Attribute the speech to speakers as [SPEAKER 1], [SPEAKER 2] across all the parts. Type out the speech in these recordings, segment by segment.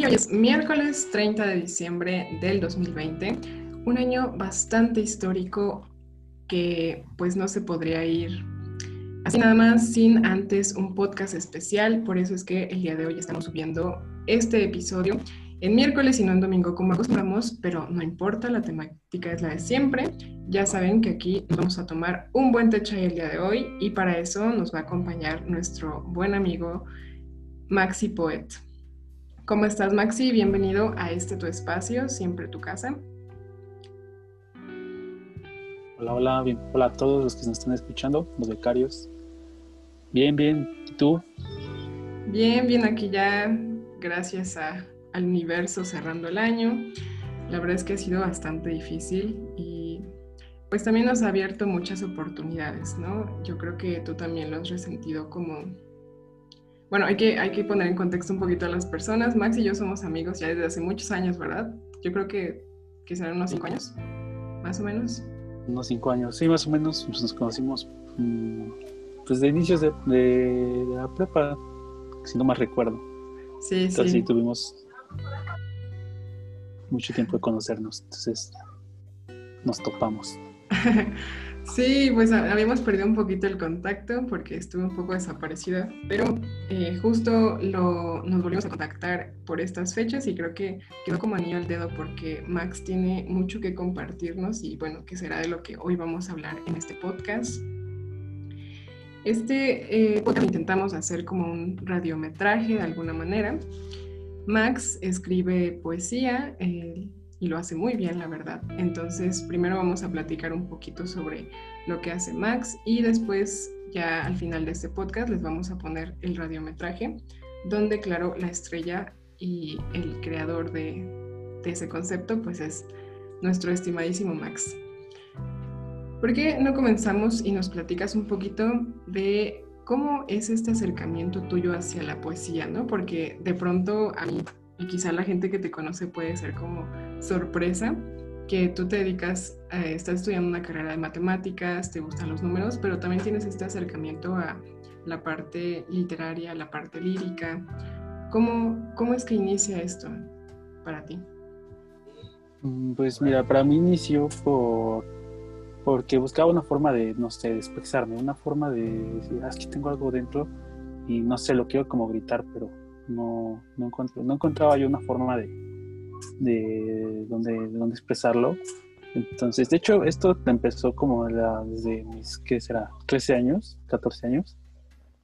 [SPEAKER 1] Y hoy es miércoles 30 de diciembre del 2020, un año bastante histórico que pues no se podría ir así nada más sin antes un podcast especial, por eso es que el día de hoy estamos subiendo este episodio en miércoles y no en domingo como acostumbramos, pero no importa, la temática es la de siempre. Ya saben que aquí vamos a tomar un buen techo el día de hoy y para eso nos va a acompañar nuestro buen amigo Maxi Poet. ¿Cómo estás Maxi? Bienvenido a este tu espacio, siempre tu casa.
[SPEAKER 2] Hola, hola, bien, hola a todos los que nos están escuchando, los becarios. Bien, bien, ¿y tú?
[SPEAKER 1] Bien, bien, aquí ya, gracias a al universo cerrando el año. La verdad es que ha sido bastante difícil y pues también nos ha abierto muchas oportunidades, ¿no? Yo creo que tú también lo has resentido como... Bueno, hay que, hay que poner en contexto un poquito a las personas. Max y yo somos amigos ya desde hace muchos años, ¿verdad? Yo creo que, serán unos cinco años, más o menos.
[SPEAKER 2] Unos cinco años, sí, más o menos. Pues nos conocimos mm, pues de inicios de, de, la prepa, si no más recuerdo.
[SPEAKER 1] Sí, Entonces, sí.
[SPEAKER 2] tuvimos mucho tiempo de conocernos, entonces nos topamos.
[SPEAKER 1] Sí, pues habíamos perdido un poquito el contacto porque estuve un poco desaparecida, pero eh, justo lo, nos volvimos a contactar por estas fechas y creo que quedó como anillo al dedo porque Max tiene mucho que compartirnos y bueno, que será de lo que hoy vamos a hablar en este podcast. Este eh, podcast intentamos hacer como un radiometraje de alguna manera Max escribe poesía y lo hace muy bien, la verdad. Entonces, primero vamos a platicar un poquito sobre lo que hace Max y después, ya al final de este podcast, les vamos a poner el radiometraje, donde, claro, la estrella y el creador de, ese concepto, pues es nuestro estimadísimo Max. ¿Por qué no comenzamos y nos platicas un poquito de ¿Cómo es este acercamiento tuyo hacia la poesía, no? Porque de pronto a mí, y quizá la gente que te conoce puede ser como sorpresa, que tú te dedicas, a, estás estudiando una carrera de matemáticas, te gustan los números, pero también tienes este acercamiento a la parte literaria, la parte lírica. ¿Cómo, cómo es que inicia esto para ti?
[SPEAKER 2] Mm, pues mira, para mí inició por porque buscaba una forma de, no sé, de expresarme, una forma de decir, ah, es que tengo algo dentro y no sé, lo quiero como gritar, pero no, no, no encontraba yo una forma de, de, donde, de donde expresarlo. Entonces, de hecho, esto empezó como desde mis, ¿qué será? 13 años, 14 años.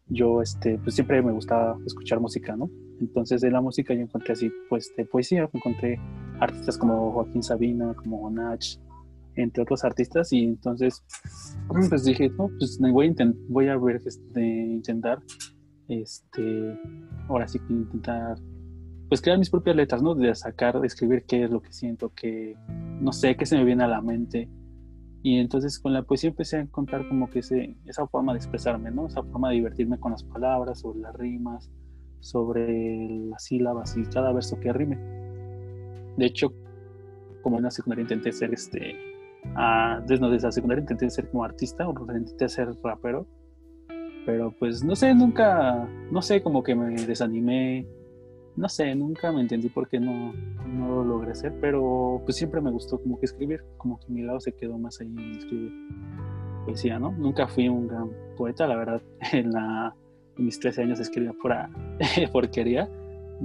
[SPEAKER 2] Yo, este, pues siempre me gustaba escuchar música, ¿no? Entonces, de la música yo encontré así, pues, de poesía, encontré artistas como Joaquín Sabina, como Nach, entre otros artistas y entonces pues dije, no, pues voy a, voy a ver, este, intentar, este, ahora sí que intentar, pues crear mis propias letras, ¿no? De sacar, de escribir qué es lo que siento, que, no sé, qué se me viene a la mente. Y entonces con la poesía empecé a encontrar como que ese, esa forma de expresarme, ¿no? Esa forma de divertirme con las palabras, sobre las rimas, sobre las sílabas y cada verso que rime. De hecho, como en la secundaria intenté ser este desde, desde la secundaria intenté ser como artista o intenté ser rapero, pero pues no sé, nunca, no sé, como que me desanimé, no sé, nunca me entendí por qué no, no lo logré hacer, pero pues siempre me gustó como que escribir, como que mi lado se quedó más ahí en escribir poesía, ¿no? Nunca fui un gran poeta, la verdad, en, la, en mis 13 años escribía pura porquería,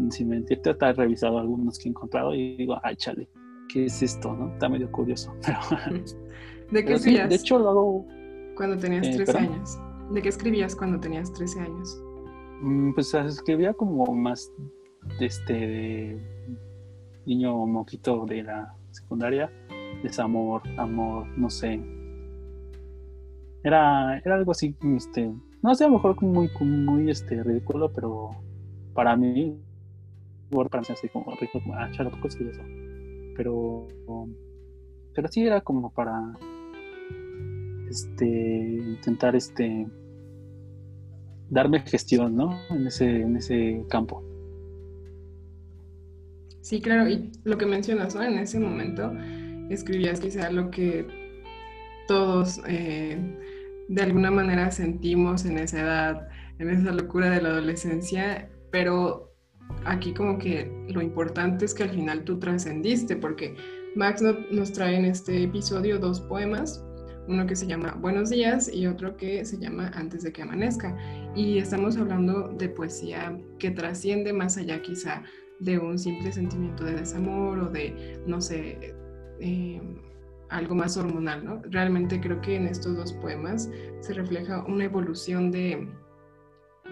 [SPEAKER 2] sin mentirte, he revisado algunos que he encontrado y digo, ay, chale, qué es esto, ¿no? Está medio curioso.
[SPEAKER 1] ¿De qué escribías?
[SPEAKER 2] de hecho, lo hago.
[SPEAKER 1] Cuando tenías 13 eh, años. ¿De qué escribías cuando tenías 13 años?
[SPEAKER 2] Mm, pues escribía como más de este de niño moquito de la secundaria, desamor, amor, no sé. Era, era algo así, este, no sé, a lo mejor muy, muy este, ridículo, pero para mí, para mí así como ridículo, como, ah, chalo, ¿por qué eso? pero pero sí era como para este intentar este darme gestión ¿no? en ese en ese campo
[SPEAKER 1] sí claro y lo que mencionas ¿no? en ese momento escribías quizá lo que todos eh, de alguna manera sentimos en esa edad en esa locura de la adolescencia pero aquí como que lo importante es que al final tú trascendiste, porque Max nos trae en este episodio dos poemas, uno que se llama Buenos días y otro que se llama Antes de que amanezca. Y estamos hablando de poesía que trasciende más allá quizá de un simple sentimiento de desamor o de, no sé, eh, algo más hormonal, ¿no? Realmente creo que en estos dos poemas se refleja una evolución de,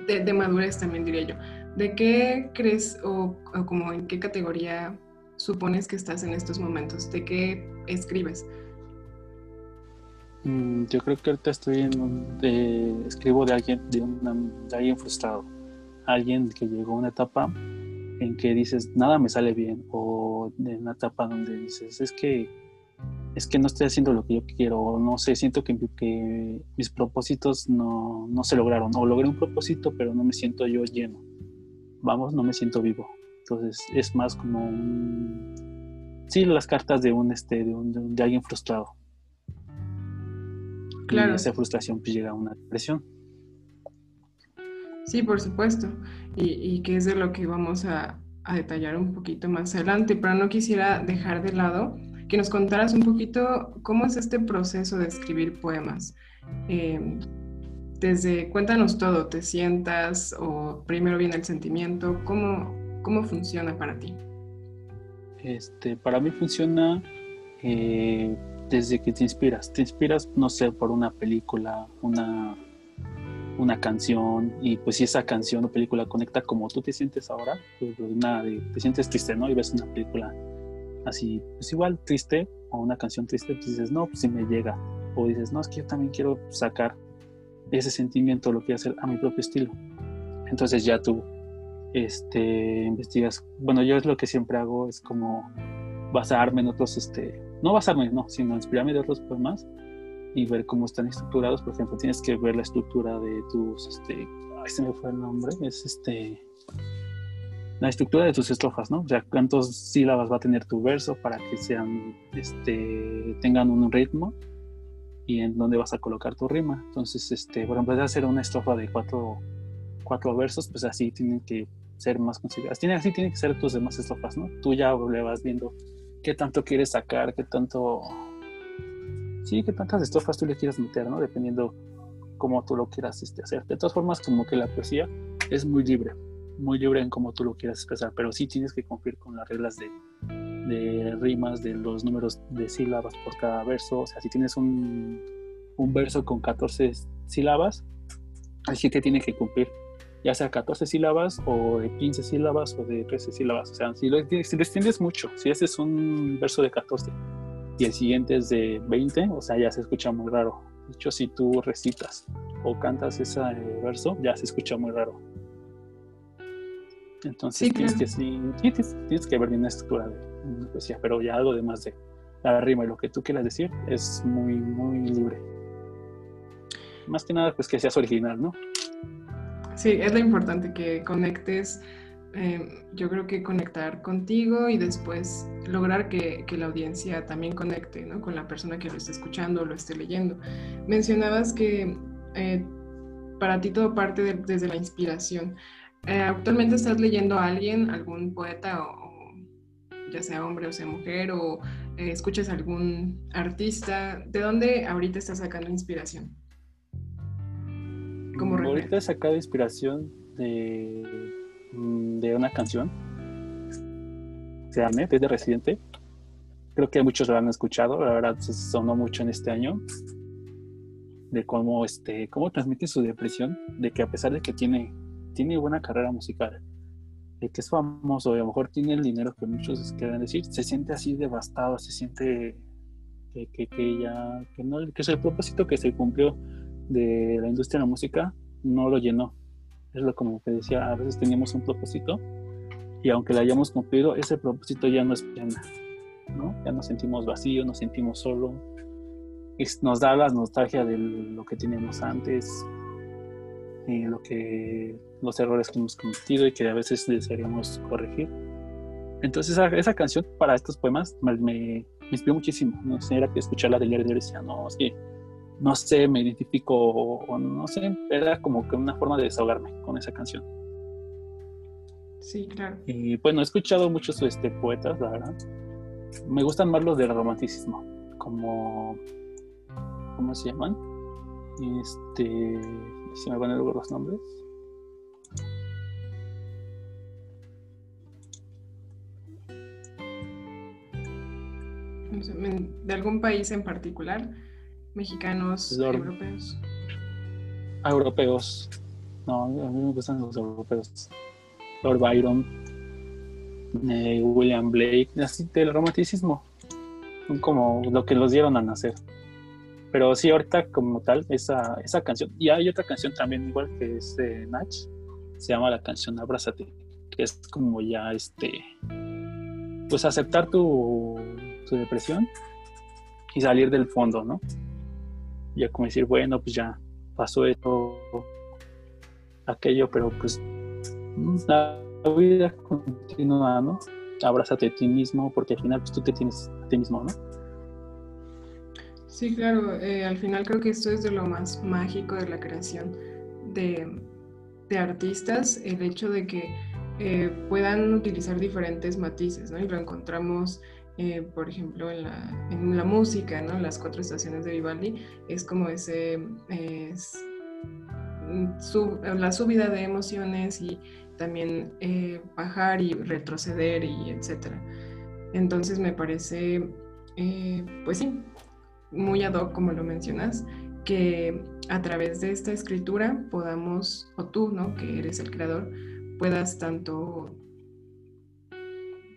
[SPEAKER 1] de, madurez también diría yo. ¿De qué crees o, como en qué categoría supones que estás en estos momentos? ¿De qué escribes?
[SPEAKER 2] Mm, yo creo que ahorita estoy en un, escribo de alguien, de, de alguien frustrado, alguien que llegó a una etapa en que dices nada me sale bien o de una etapa donde dices es que es que no estoy haciendo lo que yo quiero, no sé, siento que, que mis propósitos no, no, se lograron, o logré un propósito, pero no me siento yo lleno. Vamos, no me siento vivo. Entonces es más como un... Sí, las cartas de un, este, de, un, de, alguien frustrado. Claro. Y esa frustración pues, llega a una depresión.
[SPEAKER 1] Sí, por supuesto. Y, y que es de lo que vamos a, a detallar un poquito más adelante, pero no quisiera dejar de lado que nos contaras un poquito cómo es este proceso de escribir poemas. Em, desde, cuéntanos todo, ¿te sientas o primero viene el sentimiento? ¿Cómo, cómo funciona para ti?
[SPEAKER 2] Este, para mí funciona eh, desde que te inspiras. Te inspiras, no sé, por una película, una, una canción, y pues si esa canción o película conecta como tú te sientes ahora, pues, te sientes triste, ¿no? Y ves una película así, pues igual triste o una canción triste, pues dices, no, pues si me llega. O dices, no, es que yo también quiero sacar ese sentimiento, lo quiero hacer a mi propio estilo. Entonces ya tú este, investigas. Bueno, yo es lo que siempre hago, es como basarme en otros, este, no basarme, no, sino inspirarme de otros poemas y ver cómo están estructurados. Por ejemplo, tienes que ver la estructura de tus, este, ay, se me fue el nombre, es este, la estructura de tus estrofas, ¿no? O sea, cuántas sílabas va a tener tu verso para que sean, este, tengan un ritmo y en dónde vas a colocar tu rima. Entonces, este, por ejemplo, de hacer una estrofa de cuatro, cuatro versos, pues así tienen que ser más consideradas. Tiene, así tienen que ser tus demás estrofas, ¿no? Tú ya le vas viendo qué tanto quieres sacar, qué tanto... Sí, qué tantas estrofas tú le quieras meter, ¿no? Dependiendo cómo tú lo quieras este, hacer. De todas formas, como que la poesía es muy libre muy libre en cómo tú lo quieras expresar, pero sí tienes que cumplir con las reglas de, de rimas, de los números de sílabas por cada verso. O sea, si tienes un, un verso con 14 sílabas, así que tiene que cumplir ya sea 14 sílabas o de 15 sílabas o de 13 sílabas. O sea, si lo, si lo extiendes mucho, si haces un verso de 14 y el siguiente es de 20, o sea, ya se escucha muy raro. De hecho, si tú recitas o cantas ese verso, ya se escucha muy raro. Entonces tienes que sí, tienes, que ver bien la estructura de poesía, pero ya algo de más de la rima y lo que tú quieras decir es muy, muy libre. Más que nada, pues que seas original, ¿no?
[SPEAKER 1] Sí, es lo importante que conectes, em, yo creo que conectar contigo y después lograr que, la audiencia también conecte ¿no? con la persona que lo esté escuchando o lo esté leyendo. Mencionabas que eh, para ti todo parte desde la inspiración. Eh, ¿Actualmente estás leyendo a alguien, algún poeta, o, ya sea hombre o sea mujer, o eh, escuchas algún artista? ¿De dónde ahorita estás sacando inspiración?
[SPEAKER 2] Como mm, ahorita he sacado inspiración de, mm, de una canción. Se llama desde Residente. Creo que muchos lo han escuchado, la verdad se sonó mucho en este año de cómo este cómo transmite su depresión, de que a pesar de que tiene tiene buena carrera musical, de que es famoso y a lo mejor tiene el dinero que muchos quieren decir, se siente así devastado, se siente que, que, ya, que, no, que es el propósito que se cumplió de la industria de la música, no lo llenó. Es lo como que decía, a veces teníamos un propósito y aunque lo hayamos cumplido, ese propósito ya no es plena, ¿no? Ya nos sentimos vacíos, nos sentimos solo, nos da la nostalgia de lo que teníamos antes, y lo que los errores que hemos cometido y que a veces desearíamos corregir. Entonces esa, canción para estos poemas me, me, inspiró muchísimo. No sé, era que escucharla de leer y decía, no, es no sé, me identifico o, no sé, era como que una forma de desahogarme con esa canción.
[SPEAKER 1] Sí, claro.
[SPEAKER 2] Y bueno, he escuchado muchos este, poetas, la verdad. Me gustan más los del romanticismo, como. ¿Cómo se llaman? Este. Si me van a luego los nombres.
[SPEAKER 1] ¿De algún país en particular? ¿Mexicanos, europeos?
[SPEAKER 2] Europeos. No, a mí me gustan los europeos. Lord Byron, eh, William Blake, así del romanticismo. Son como lo que los dieron a nacer. Pero sí, ahorita como tal, esa, esa canción. Y hay otra canción también, igual que es de Nach, se llama la canción Abrázate, que es como ya este. Pues aceptar tu, tu depresión y salir del fondo, ¿no? Ya como decir, bueno, pues ya pasó esto, aquello, pero pues la vida continúa, ¿no? Abrázate a ti mismo, porque al final pues, tú te tienes a ti mismo, ¿no?
[SPEAKER 1] Sí, claro, eh, al final creo que esto es de lo más mágico de la creación de, artistas, el hecho de que eh, puedan utilizar diferentes matices, ¿no? Y lo encontramos, eh, por ejemplo, en la, música, ¿no? Las cuatro estaciones de Vivaldi, es como ese, la subida de emociones y también eh, bajar y retroceder y etcétera. Entonces me parece, eh, pues sí, muy ad hoc como lo mencionas, que a través de esta escritura podamos, o tú, ¿no? Que eres el creador, puedas tanto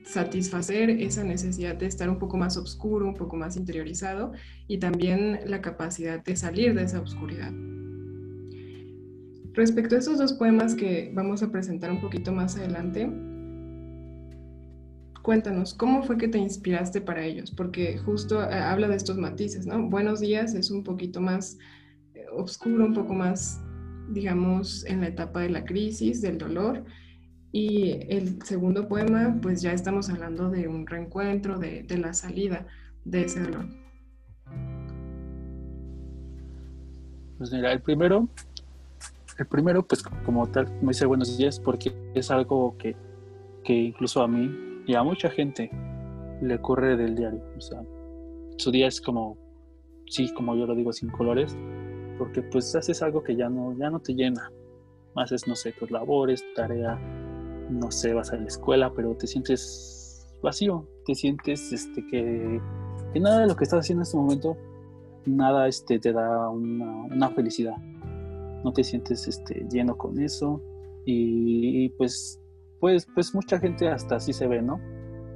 [SPEAKER 1] satisfacer esa necesidad de estar un poco más oscuro, un poco más interiorizado y también la capacidad de salir de esa oscuridad. Respecto a estos dos poemas que vamos a presentar un poquito más adelante, cuéntanos, ¿cómo fue que te inspiraste para ellos? Porque justo eh, habla de estos matices, ¿no? Buenos días es un poquito más eh, oscuro, un poco más, digamos, en la etapa de la crisis, del dolor. Y el segundo poema, pues ya estamos hablando de un reencuentro, de, de la salida de ese dolor.
[SPEAKER 2] Pues mira, el primero el primero, pues como tal, me dice buenos días porque es algo que, que incluso a mí y a mucha gente le ocurre del diario. O sea, su día es como, sí, como yo lo digo, sin colores, porque pues haces algo que ya no, ya no te llena. Haces, no sé, tus labores, tu tarea, no sé, vas a la escuela, pero te sientes vacío, te sientes este, que, que nada de lo que estás haciendo en este momento, nada este, te da una, felicidad. No te sientes este, lleno con eso. Y, pues, pues, pues mucha gente hasta así se ve, ¿no?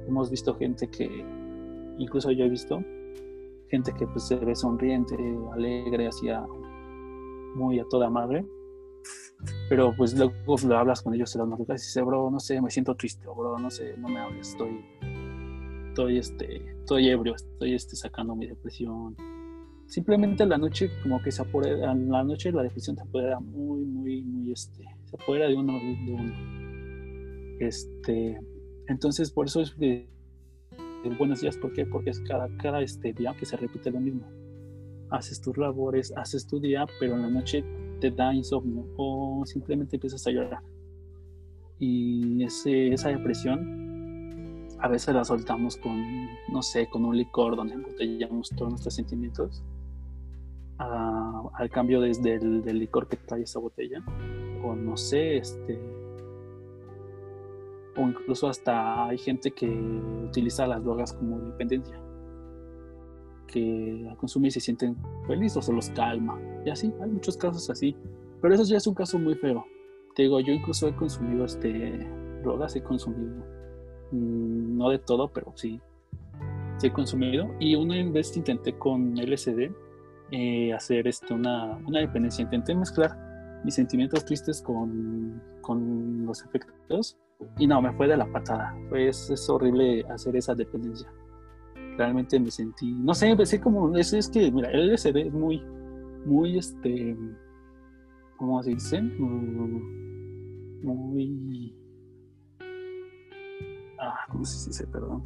[SPEAKER 2] Hemos visto gente que, incluso yo he visto, gente que pues se ve sonriente, alegre, así muy a toda madre, pero pues luego lo hablas con ellos en las madrugadas y dices, bro, no sé, me siento triste, bro, no sé, no me hables, estoy, estoy, este, estoy ebrio, estoy este, sacando mi depresión, simplemente la noche como que se apodera, la noche la depresión se apodera muy, muy, muy, este, se apodera de uno, de uno. Este, entonces por eso es que buenos días, ¿por qué? Porque es cada, cada este día que se repite lo mismo. Haces tus labores, haces tu día, pero en la noche te da insomnio o simplemente empiezas a llorar. Y ese, esa depresión a veces la soltamos con, no sé, con un licor donde embotellamos todos nuestros sentimientos al cambio desde el del licor que trae esa botella o no sé este o incluso hasta hay gente que utiliza las drogas como dependencia que al consumir se sienten felices o se los calma y así hay muchos casos así pero eso ya es un caso muy feo te digo yo incluso he consumido este drogas he consumido mm, no de todo pero sí sí he consumido y una vez intenté con LSD eh, hacer esto, una, una, dependencia. Intenté mezclar mis sentimientos tristes con, con, los efectos y no, me fue de la patada. Pues es horrible hacer esa dependencia. Realmente me sentí, no sé, empecé como, es, es que, mira, el LSD es muy, muy, este, ¿cómo se dice? Mm, muy... Ah, ¿cómo se dice? Perdón.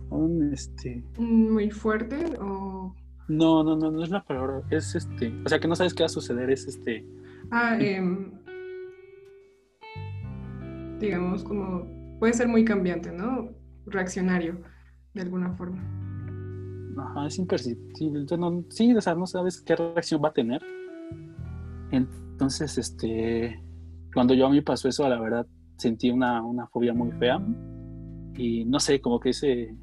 [SPEAKER 2] este...
[SPEAKER 1] Muy fuerte o
[SPEAKER 2] no, no, no, no es la palabra. Es este. O sea, que no sabes qué va a suceder. Es este.
[SPEAKER 1] Ah, eh, digamos como puede ser muy cambiante, ¿no? Reaccionario, de alguna forma.
[SPEAKER 2] Ajá, es imperceptible. No, sí, o sea, no sabes qué reacción va a tener. Entonces, este, cuando yo a mí pasó eso, la verdad, sentí una, una fobia muy fea. Y no sé, como que ese,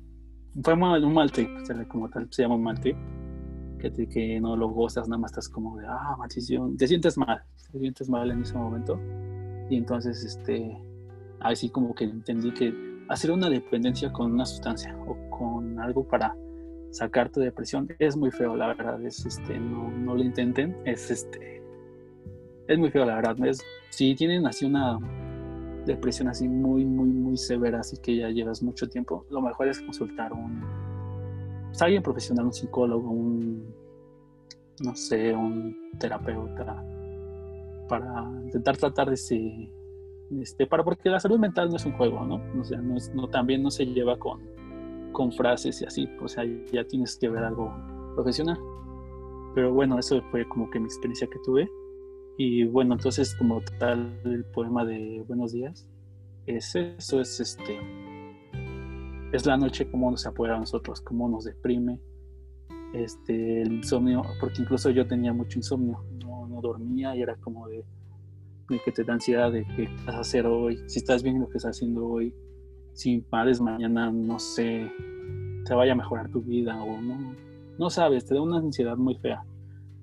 [SPEAKER 2] fue un mal trip, como tal, se llama un mal trip. Que, que no lo gozas, nada más estás como de, ah, maldición, te sientes mal, te sientes mal en ese momento. Y entonces, este, así como que entendí que hacer una dependencia con una sustancia o con algo para sacar tu depresión es muy feo, la verdad. Es, este, no, no lo intenten. Es, este, es muy feo, la verdad. Es, si tienen así una depresión así muy, muy, muy severa, así que ya llevas mucho tiempo, lo mejor es consultar un, pues, alguien profesional, un psicólogo, un, no sé, un terapeuta, para intentar tratar de ese, este, para porque la salud mental no es un juego, ¿no? O sea, no, es, no también no se lleva con, con frases y así, o sea, ya tienes que ver algo profesional. Pero bueno, eso fue como que mi experiencia que tuve. Y bueno, entonces como tal el poema de Buenos días es eso, es este, es la noche como nos apodera a nosotros, cómo nos deprime, este, el insomnio, porque incluso yo tenía mucho insomnio, no, no dormía y era como de, que te da ansiedad de qué vas a hacer hoy, si estás bien lo que estás haciendo hoy, si padres mañana, no sé, te vaya a mejorar tu vida o no, no sabes, te da una ansiedad muy fea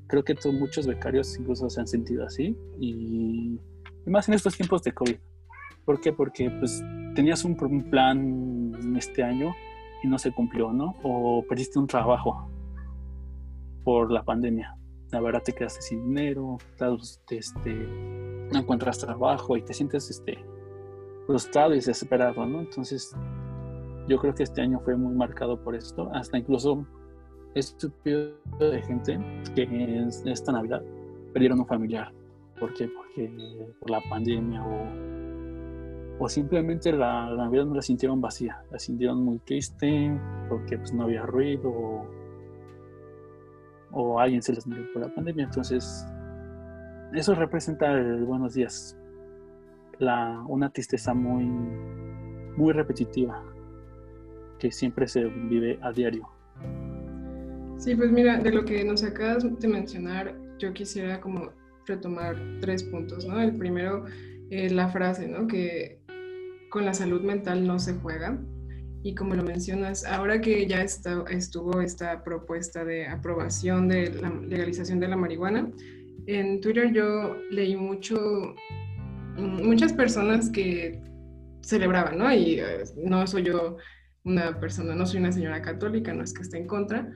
[SPEAKER 2] creo que muchos becarios incluso se han sentido así y, más en estos tiempos de COVID. ¿Por qué? Porque pues tenías un, plan este año y no se cumplió, ¿no? O perdiste un trabajo por la pandemia. La verdad te quedaste sin dinero, este, no encuentras trabajo y te sientes este, frustrado y desesperado, ¿no? Entonces yo creo que este año fue muy marcado por esto. Hasta incluso estúpido de gente que esta Navidad perdieron un familiar. ¿Por qué? Porque por la pandemia o, o simplemente la, Navidad no la sintieron vacía, la sintieron muy triste porque pues no había ruido o, o alguien se les murió por la pandemia. Entonces, eso representa el buenos días, la, una tristeza muy, muy repetitiva que siempre se vive a diario.
[SPEAKER 1] Sí, pues mira, de lo que nos acabas de mencionar, yo quisiera como retomar tres puntos, ¿no? El primero, eh, la frase, ¿no? Que con la salud mental no se juega. Y como lo mencionas, ahora que ya está, estuvo esta propuesta de aprobación de la legalización de la marihuana, en Twitter yo leí mucho, muchas personas que celebraban, ¿no? Y eh, no soy yo una persona, no soy una señora católica, no es que esté en contra,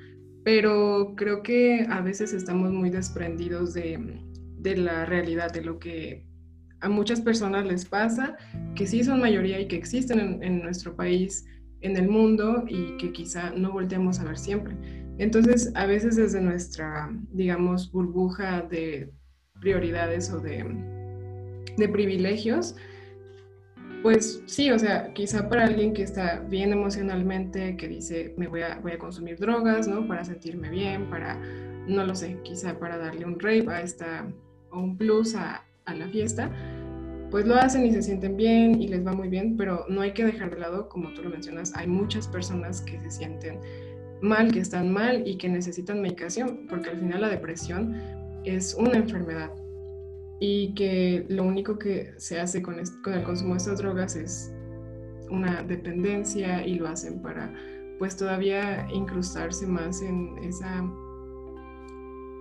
[SPEAKER 1] pero creo que a veces estamos muy desprendidos de, la realidad, de lo que a muchas personas les pasa, que sí son mayoría y que existen en, nuestro país, en el mundo y que quizá no volteamos a ver siempre. Entonces, a veces desde nuestra, digamos, burbuja de prioridades o de, de privilegios, pues sí, o sea, quizá para alguien que está bien emocionalmente, que dice, me voy a, voy a consumir drogas, ¿no? Para sentirme bien, para, no lo sé, quizá para darle un rave a esta, o un plus a, a la fiesta, pues lo hacen y se sienten bien y les va muy bien, pero no hay que dejar de lado, como tú lo mencionas, hay muchas personas que se sienten mal, que están mal y que necesitan medicación, porque al final la depresión es una enfermedad y que lo único que se hace con, el consumo de estas drogas es una dependencia y lo hacen para pues todavía incrustarse más en esa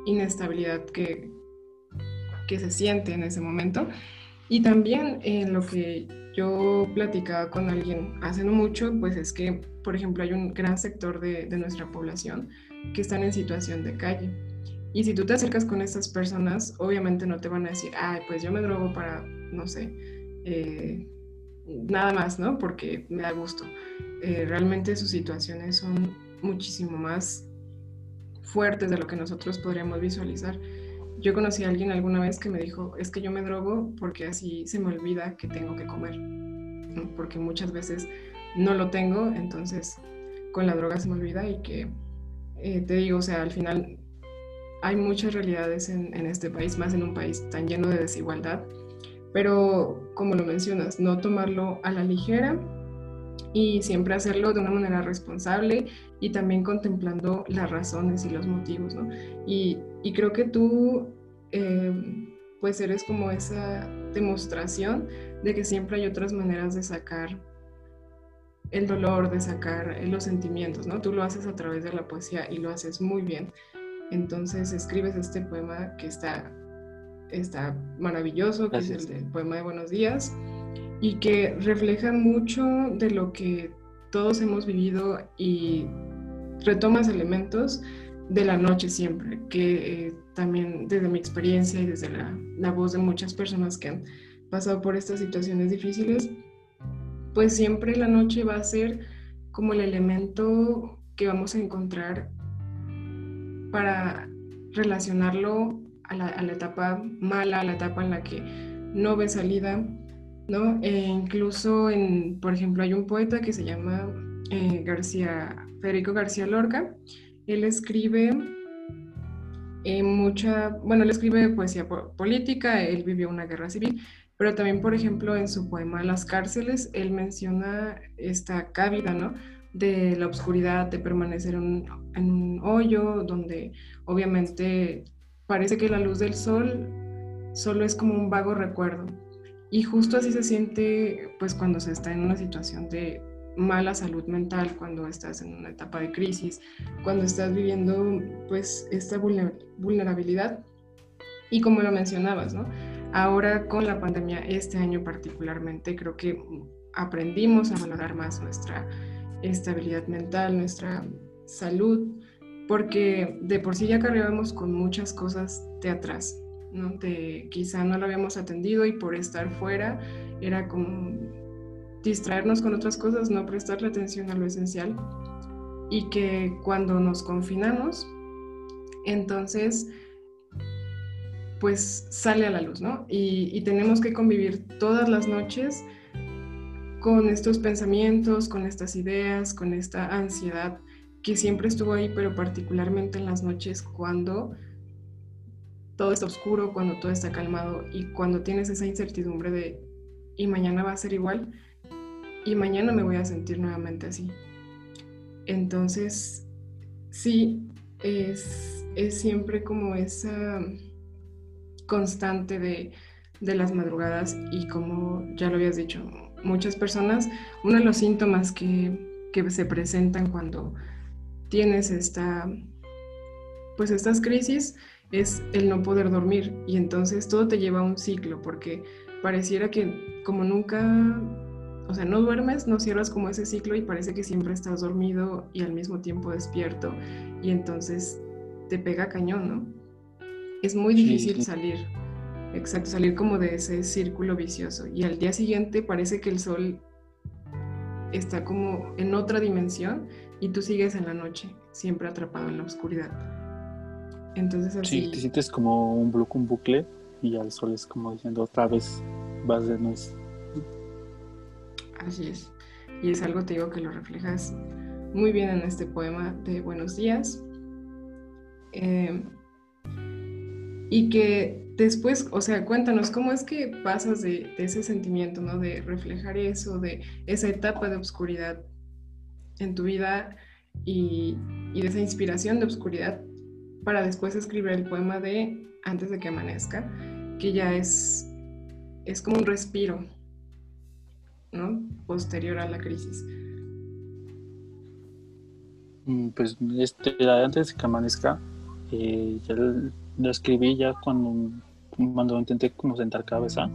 [SPEAKER 1] inestabilidad que, que se siente en ese momento. Y también en lo que yo platicaba con alguien hace mucho, pues es que, por ejemplo, hay un gran sector de, de nuestra población que están en situación de calle y si tú te acercas con estas personas, obviamente no te van a decir, ay, pues yo me drogo para, no sé, eh, nada más, ¿no? Porque me da gusto. Eh, realmente sus situaciones son muchísimo más fuertes de lo que nosotros podríamos visualizar. Yo conocí a alguien alguna vez que me dijo, es que yo me drogo porque así se me olvida que tengo que comer, porque muchas veces no lo tengo, entonces con la droga se me olvida y que, eh, te digo, o sea, al final hay muchas realidades en, este país, más en un país tan lleno de desigualdad, pero como lo mencionas, no tomarlo a la ligera y siempre hacerlo de una manera responsable y también contemplando las razones y los motivos. Y, creo que tú, eh, pues eres como esa demostración de que siempre hay otras maneras de sacar el dolor, de sacar los sentimientos, ¿no? Tú lo haces a través de la poesía y lo haces muy bien. Entonces escribes este poema que está, está maravilloso, que es el poema de Buenos Días, y que refleja mucho de lo que todos hemos vivido y retomas elementos de la noche siempre, que eh, también desde mi experiencia y desde la, la voz de muchas personas que han pasado por estas situaciones difíciles, pues siempre la noche va a ser como el elemento que vamos a encontrar para relacionarlo a la, etapa mala, a la etapa en la que no ve salida, ¿no? E incluso, en, por ejemplo, hay un poeta que se llama eh, García, Federico García Lorca, él escribe eh, mucha, bueno, él escribe poesía política, él vivió una guerra civil, pero también, por ejemplo, en su poema Las cárceles, él menciona esta cávida, ¿no? De la oscuridad, de permanecer en, un hoyo, donde obviamente parece que la luz del sol solo es como un vago recuerdo. Y justo así se siente, pues, cuando se está en una situación de mala salud mental, cuando estás en una etapa de crisis, cuando estás viviendo, pues, esta vulnerabilidad. Y como lo mencionabas, ¿no? Ahora con la pandemia, este año particularmente, creo que aprendimos a valorar más nuestra estabilidad mental, nuestra salud, porque de por sí ya cargábamos con muchas cosas de atrás, ¿no? De, quizá no lo habíamos atendido y por estar fuera era como distraernos con otras cosas, no prestarle atención a lo esencial y que cuando nos confinamos, entonces pues sale a la luz, ¿no? Y, tenemos que convivir todas las noches con estos pensamientos, con estas ideas, con esta ansiedad que siempre estuvo ahí, pero particularmente en las noches cuando todo está oscuro, cuando todo está calmado y cuando tienes esa incertidumbre de y mañana va a ser igual y mañana me voy a sentir nuevamente así. Entonces, sí, es, es siempre como esa constante de, las madrugadas y como ya lo habías dicho, muchas personas, uno de los síntomas que, se presentan cuando tienes esta, pues estas crisis es el no poder dormir y entonces todo te lleva a un ciclo porque pareciera que como nunca, o sea, no duermes, no cierras como ese ciclo y parece que siempre estás dormido y al mismo tiempo despierto y entonces te pega cañón, ¿no? es muy difícil salir. Exacto, salir como de ese círculo vicioso. Y al día siguiente parece que el sol está como en otra dimensión y tú sigues en la noche, siempre atrapado en la oscuridad. Entonces así...
[SPEAKER 2] Sí, te sientes como un, un bucle y al sol es como diciendo otra vez vas de nuez.
[SPEAKER 1] Así es. Y es algo, te digo, que lo reflejas muy bien en este poema de Buenos días. Eh, y que después, o sea, cuéntanos, ¿cómo es que pasas de, ese sentimiento, ¿no? De reflejar eso, de esa etapa de oscuridad en tu vida y, de esa inspiración de oscuridad para después escribir el poema de Antes de que amanezca, que ya es, es como un respiro, ¿no? Posterior a la crisis.
[SPEAKER 2] Mm, pues este, antes de que amanezca, eh, ya lo escribí ya cuando, cuando intenté como sentar cabeza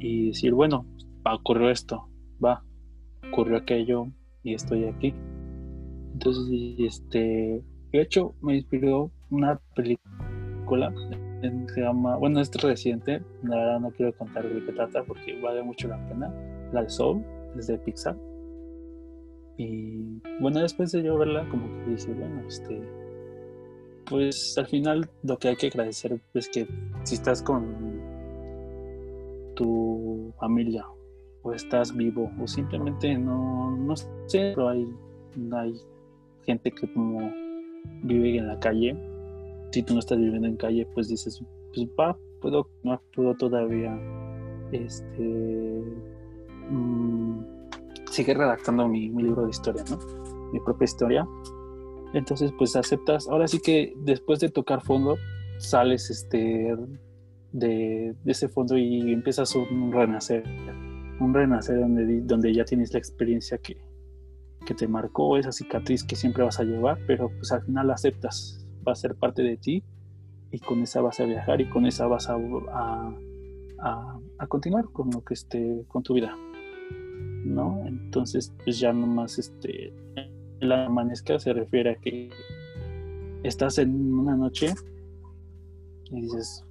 [SPEAKER 2] y decir, bueno, ocurrió esto, va, ocurrió aquello y estoy aquí. Entonces, este, de hecho, me inspiró una película que se llama, bueno, es reciente, la verdad no quiero contar de qué trata porque vale mucho la pena, la de Soul, es de Pixar. Y bueno, después de yo verla, como que dije, bueno, este, pues al final lo que hay que agradecer es que si estás con tu familia o estás vivo o simplemente no, no sé, pero hay, hay gente que como vive en la calle. Si tú no estás viviendo en calle, pues dices, pues va, puedo, no puedo todavía este, mm, sigue redactando mi, libro de historia, ¿no? Mi propia historia. Entonces, pues aceptas, ahora sí que después de tocar fondo, sales este, de, ese fondo y empiezas un renacer, un renacer donde, donde ya tienes la experiencia que, que te marcó, esa cicatriz que siempre vas a llevar, pero pues al final aceptas, va a ser parte de ti y con esa vas a viajar y con esa vas a, a, a, continuar con lo que esté con tu vida. ¿No? Entonces, pues ya nomás este la amanezca se refiere a que estás en una noche y dices,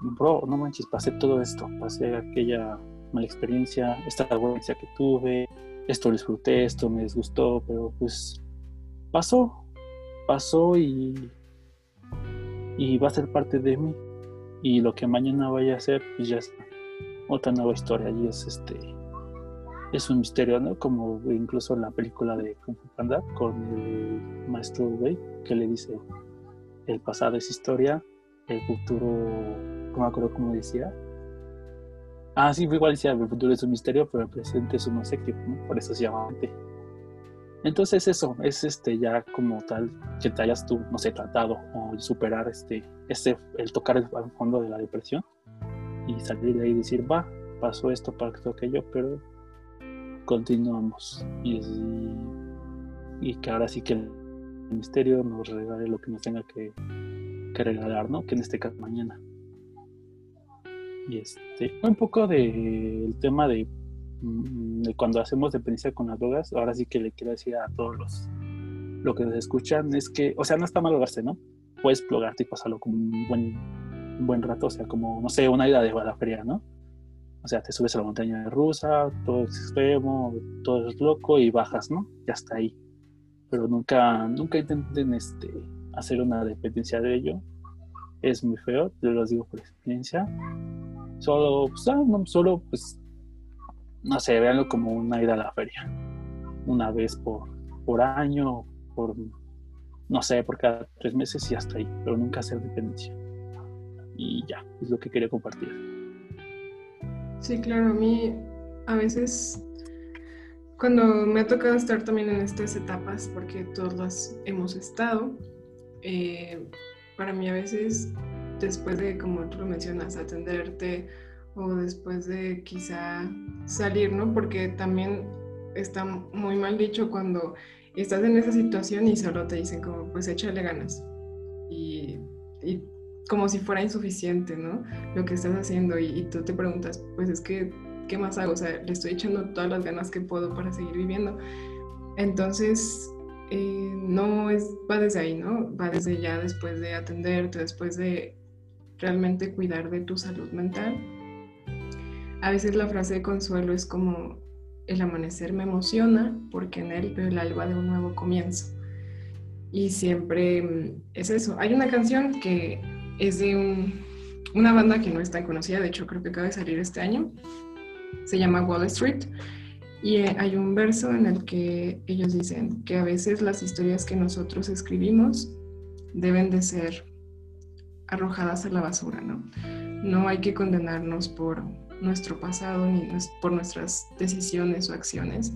[SPEAKER 2] bro, no manches, pasé todo esto, pasé aquella mala experiencia, esta vergüenza que tuve, esto disfruté, esto me disgustó, pero pues pasó, pasó y y va a ser parte de mí. Y lo que mañana vaya a ser, pues ya está. Otra nueva historia. Y es este. Es un misterio, ¿no? Como incluso en la película de Kung Fu Panda con el maestro Wei, que le dice: el pasado es historia, el futuro. No me acuerdo cómo decía. Ah, sí, igual decía: el futuro es un misterio, pero el presente es un obsequio, ¿no? Por eso se llama entonces eso, es este ya como tal que te hayas tú, no sé, tratado o superar este, este, el tocar el, fondo de la depresión y salir de ahí y decir, va, pasó esto, pasó aquello, pero continuamos. Y, y, que ahora sí que el misterio nos regale lo que nos tenga que, que regalar, ¿no? Que en este caso mañana. Y este, un poco del tema de Mm, cuando hacemos dependencia con las drogas, ahora sí que le quiero decir a todos los lo que nos escuchan es que, o sea, no está mal drogarse, ¿no? Puedes plogarte y pasarlo como un buen, buen rato, o sea, como, no sé, una ida de la feria, ¿no? O sea, te subes a la montaña rusa, todo es extremo, todo es loco y bajas, ¿no? Ya está ahí. Pero nunca, nunca intenten este, hacer una dependencia de ello. Es muy feo, te lo digo por experiencia. Solo, pues, ah, no, solo, pues, no sé, véanlo como una ida a la feria. Una vez por, por año, por, no sé, por cada tres meses y hasta ahí, pero nunca hacer dependencia. Y ya, es lo que quería compartir.
[SPEAKER 1] Sí, claro, a mí a veces cuando me ha tocado estar también en estas etapas, porque todas las hemos estado, eh, para mí a veces, después de, como tú lo mencionas, atenderte o después de quizá salir, ¿no? Porque también está muy mal dicho cuando estás en esa situación y solo te dicen como, pues échale ganas. Y, como si fuera insuficiente, ¿no? Lo que estás haciendo y, tú te preguntas, pues es que, ¿qué más hago? O sea, le estoy echando todas las ganas que puedo para seguir viviendo. Entonces, eh, no es, va desde ahí, ¿no? Va desde ya después de atenderte, después de realmente cuidar de tu salud mental a veces la frase de consuelo es como, el amanecer me emociona porque en él veo el alba de un nuevo comienzo. Y siempre mm, es eso. Hay una canción que es de una banda que no es tan conocida, de hecho creo que acaba de salir este año. Se llama Wall Street. Y eh, hay un verso en el que ellos dicen que a veces las historias que nosotros escribimos deben de ser arrojadas a la basura, ¿no? No hay que condenarnos por nuestro pasado ni por nuestras decisiones o acciones.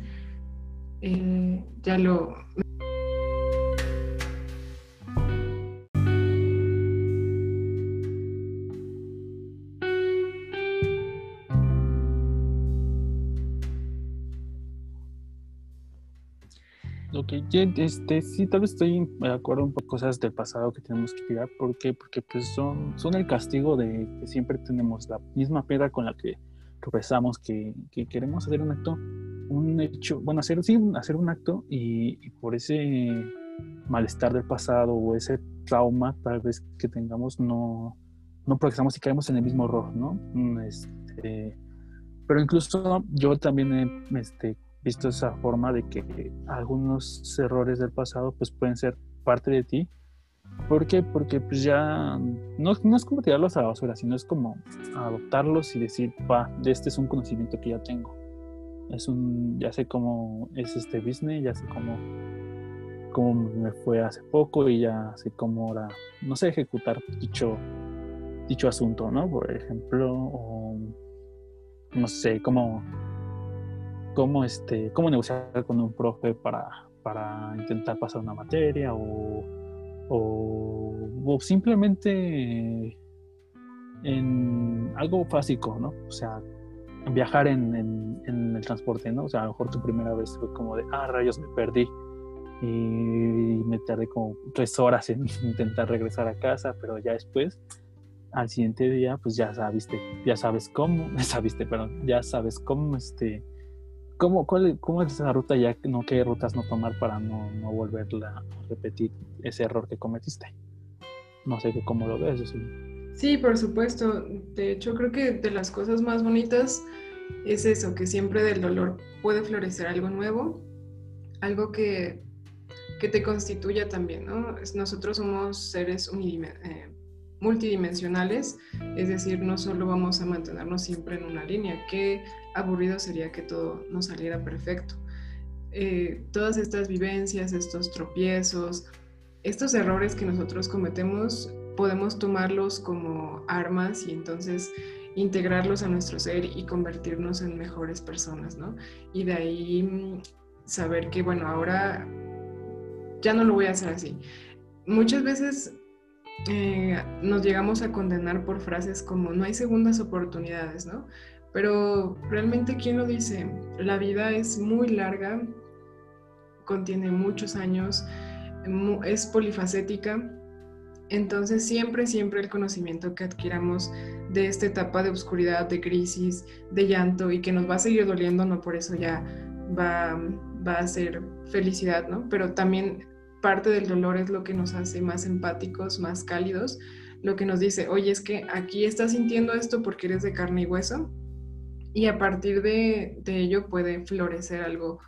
[SPEAKER 1] Eh, ya lo...
[SPEAKER 2] Ok, este, sí, tal vez estoy de acuerdo con cosas del pasado que tenemos que tirar. ¿Por qué? Porque pues son, son el castigo de que siempre tenemos la misma piedra con la que tropezamos, que, que queremos hacer un acto, un hecho, bueno, hacer, sí, hacer un acto y, por ese malestar del pasado o ese trauma tal vez que tengamos, no, no progresamos y caemos en el mismo error, ¿no? Este, pero incluso yo también este, visto esa forma de que algunos errores del pasado pues pueden ser parte de ti. ¿Por qué? Porque pues ya no, no es como tirarlos a la basura, sino es como adoptarlos y decir, va, este es un conocimiento que ya tengo. Es un, ya sé cómo es este business, ya sé cómo, cómo me fue hace poco y ya sé cómo ahora, no sé, ejecutar dicho, dicho asunto, ¿no? Por ejemplo, o no sé, cómo, cómo, este, cómo negociar con un profe para, para intentar pasar una materia o, o, simplemente en algo básico, ¿no? O sea, viajar en, en, el transporte, ¿no? O sea, a lo mejor tu primera vez fue como de, ah, rayos, me perdí. Y me tardé como tres horas en intentar regresar a casa, pero ya después, al siguiente día, pues ya sabiste, ya sabes cómo, sabiste, perdón, ya sabes cómo, este, cómo, cuál, cómo es esa ruta ya, no qué rutas no tomar para no, no volverla a repetir ese error que cometiste. No sé cómo lo ves,
[SPEAKER 1] sí. Sí, por supuesto. De hecho, creo que de las cosas más bonitas es eso, que siempre del dolor puede florecer algo nuevo, algo que, que te constituya también, ¿no? Nosotros somos seres eh, multidimensionales, es decir, no solo vamos a mantenernos siempre en una línea, qué aburrido sería que todo nos saliera perfecto. Eh, todas estas vivencias, estos tropiezos, estos errores que nosotros cometemos, podemos tomarlos como armas y entonces integrarlos a nuestro ser y convertirnos en mejores personas, ¿no? Y de ahí mm, saber que, bueno, ahora ya no lo voy a hacer así. Muchas veces eh, nos llegamos a condenar por frases como no hay segundas oportunidades, ¿no? Pero realmente, ¿quién lo dice? La vida es muy larga, contiene muchos años, es polifacética entonces siempre, siempre el conocimiento que adquiramos de esta etapa de oscuridad, de crisis, de llanto y que nos va a seguir doliendo, no por eso ya va, va a ser felicidad, ¿no? Pero también parte del dolor es lo que nos hace más empáticos, más cálidos, lo que nos dice, oye, es que aquí estás sintiendo esto porque eres de carne y hueso y a partir de, de ello puede florecer algo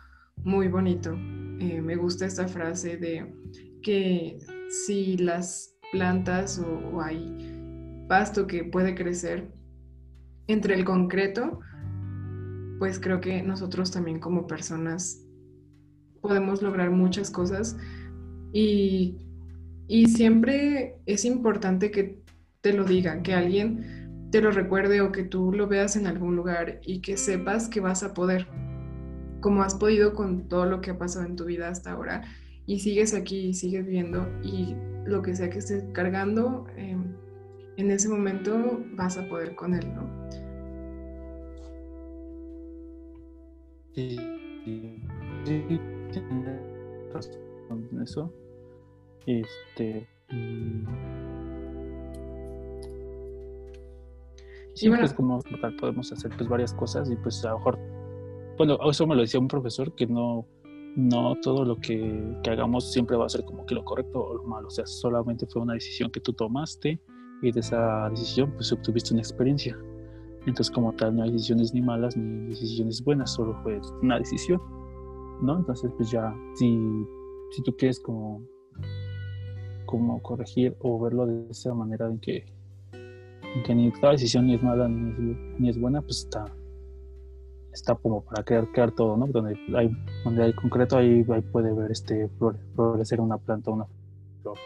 [SPEAKER 1] muy bonito. Eh, me gusta esta frase de que si las plantas o, hay pasto que puede crecer entre el concreto, pues creo que nosotros también como personas podemos lograr muchas cosas y, y, siempre es importante que te lo diga, que alguien te lo recuerde o que tú lo veas en algún lugar y que sepas que vas a poder, como has podido con todo lo que ha pasado en tu vida hasta ahora y sigues aquí y sigues viendo y lo que sea que estés cargando, em, en ese momento vas a poder con él, ¿no?
[SPEAKER 2] Sí, sí, eso. Este. Sí, bueno. pues como podemos hacer pues varias cosas y pues a lo mejor, bueno, eso me lo decía un profesor que no, no todo lo que, hagamos siempre va a ser como que lo correcto o lo malo, o sea, solamente fue una decisión que tú tomaste y de esa decisión pues obtuviste una experiencia. Entonces como tal no hay decisiones ni malas ni decisiones buenas, solo fue una decisión, ¿no? Entonces pues ya si, si tú quieres como, como corregir o verlo de esa manera en que, en que ni cada decisión ni es mala ni ni es buena, pues está, está como para crear, crear todo, ¿no? Donde hay, donde hay concreto, ahí, puede ver este florecer una planta, una flor.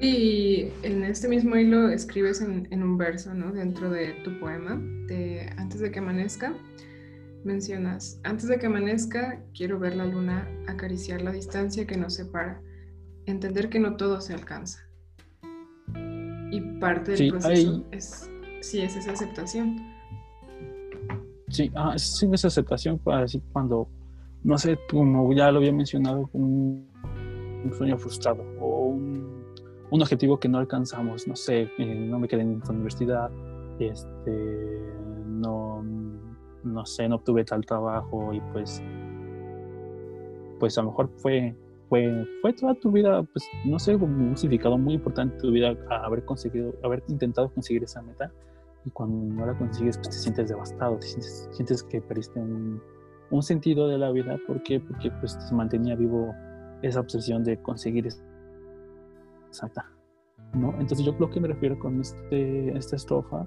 [SPEAKER 1] Sí, en este mismo hilo escribes en, en, un verso, ¿no? Dentro de tu poema, de Antes de que amanezca, mencionas, antes de que amanezca, quiero ver la luna, acariciar la distancia que nos separa, entender que no todo se alcanza. Y parte del proceso es, sí, es esa aceptación
[SPEAKER 2] Sí, ah, sí, esa aceptación para decir cuando, no sé, como ya lo había mencionado, un, un sueño frustrado o un, un, objetivo que no alcanzamos, no sé, eh, no me quedé en la universidad, este, no, no sé, no obtuve tal trabajo y pues, pues a lo mejor fue, fue, fue toda tu vida, pues no sé, un significado muy importante tu vida haber conseguido, haber intentado conseguir esa meta y cuando no la consigues pues te sientes devastado, te sientes, sientes que perdiste un, un, sentido de la vida. ¿Por qué? Porque pues se mantenía vivo esa obsesión de conseguir esa ¿no? Entonces yo lo que me refiero con este, esta estrofa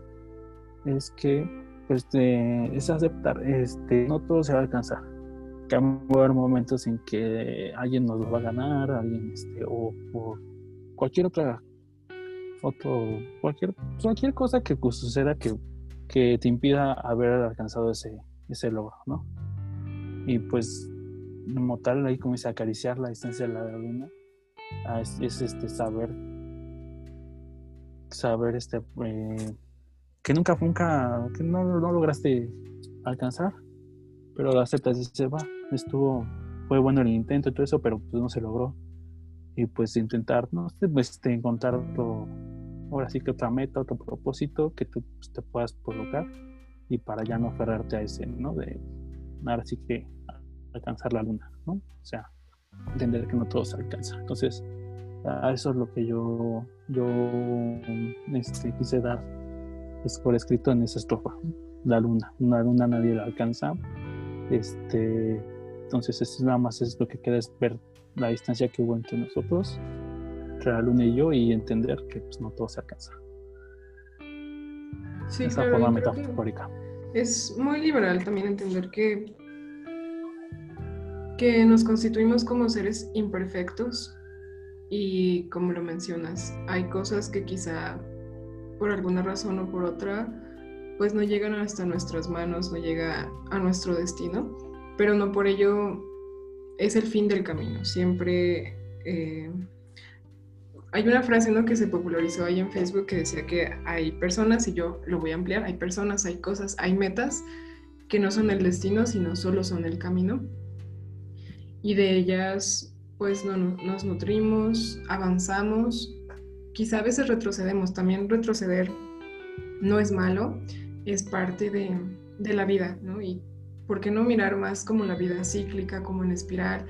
[SPEAKER 2] es que pues, es aceptar, este, no todo se va a alcanzar. Que va a haber momentos en que alguien nos va a ganar, alguien, este, o, cualquier otra otro, cualquier, cualquier cosa que suceda que, que te impida haber alcanzado ese, ese logro, ¿no? Y pues, como tal, ahí como dice, acariciar la distancia de la luna, ah, es, este saber, saber este, eh, que nunca, nunca, que no, no lograste alcanzar, pero lo aceptas y dices, va, estuvo, fue bueno el intento y todo eso, pero pues no se logró. Y pues intentar, ¿no? Pues, este, encontrar ahora sí que otra meta, otro propósito que tú pues, te puedas colocar y para ya no aferrarte a ese, ¿no? De ahora sí que alcanzar la luna, ¿no? O sea, entender que no todo se alcanza. Entonces, a eso es lo que yo, yo este, quise dar pues, por escrito en esa estrofa. La luna, una luna nadie la alcanza. Este, entonces, es nada más es lo que queda es ver la distancia que hubo entre nosotros, entre la luna y yo, y entender que pues, no todo se alcanza.
[SPEAKER 1] Sí, Esa forma metafórica. Es muy liberal también entender que, que nos constituimos como seres imperfectos y como lo mencionas, hay cosas que quizá por alguna razón o por otra, pues no llegan hasta nuestras manos, no llega a nuestro destino, pero no por ello es el fin del camino. Siempre eh, hay una frase ¿no? que se popularizó ahí en Facebook que decía que hay personas, y yo lo voy a ampliar, hay personas, hay cosas, hay metas que no son el destino, sino solo son el camino. Y de ellas, pues no, nos nutrimos, avanzamos quizá a veces retrocedemos, también retroceder no es malo, es parte de, la vida, ¿no? Y por qué no mirar más como la vida cíclica, como en espiral.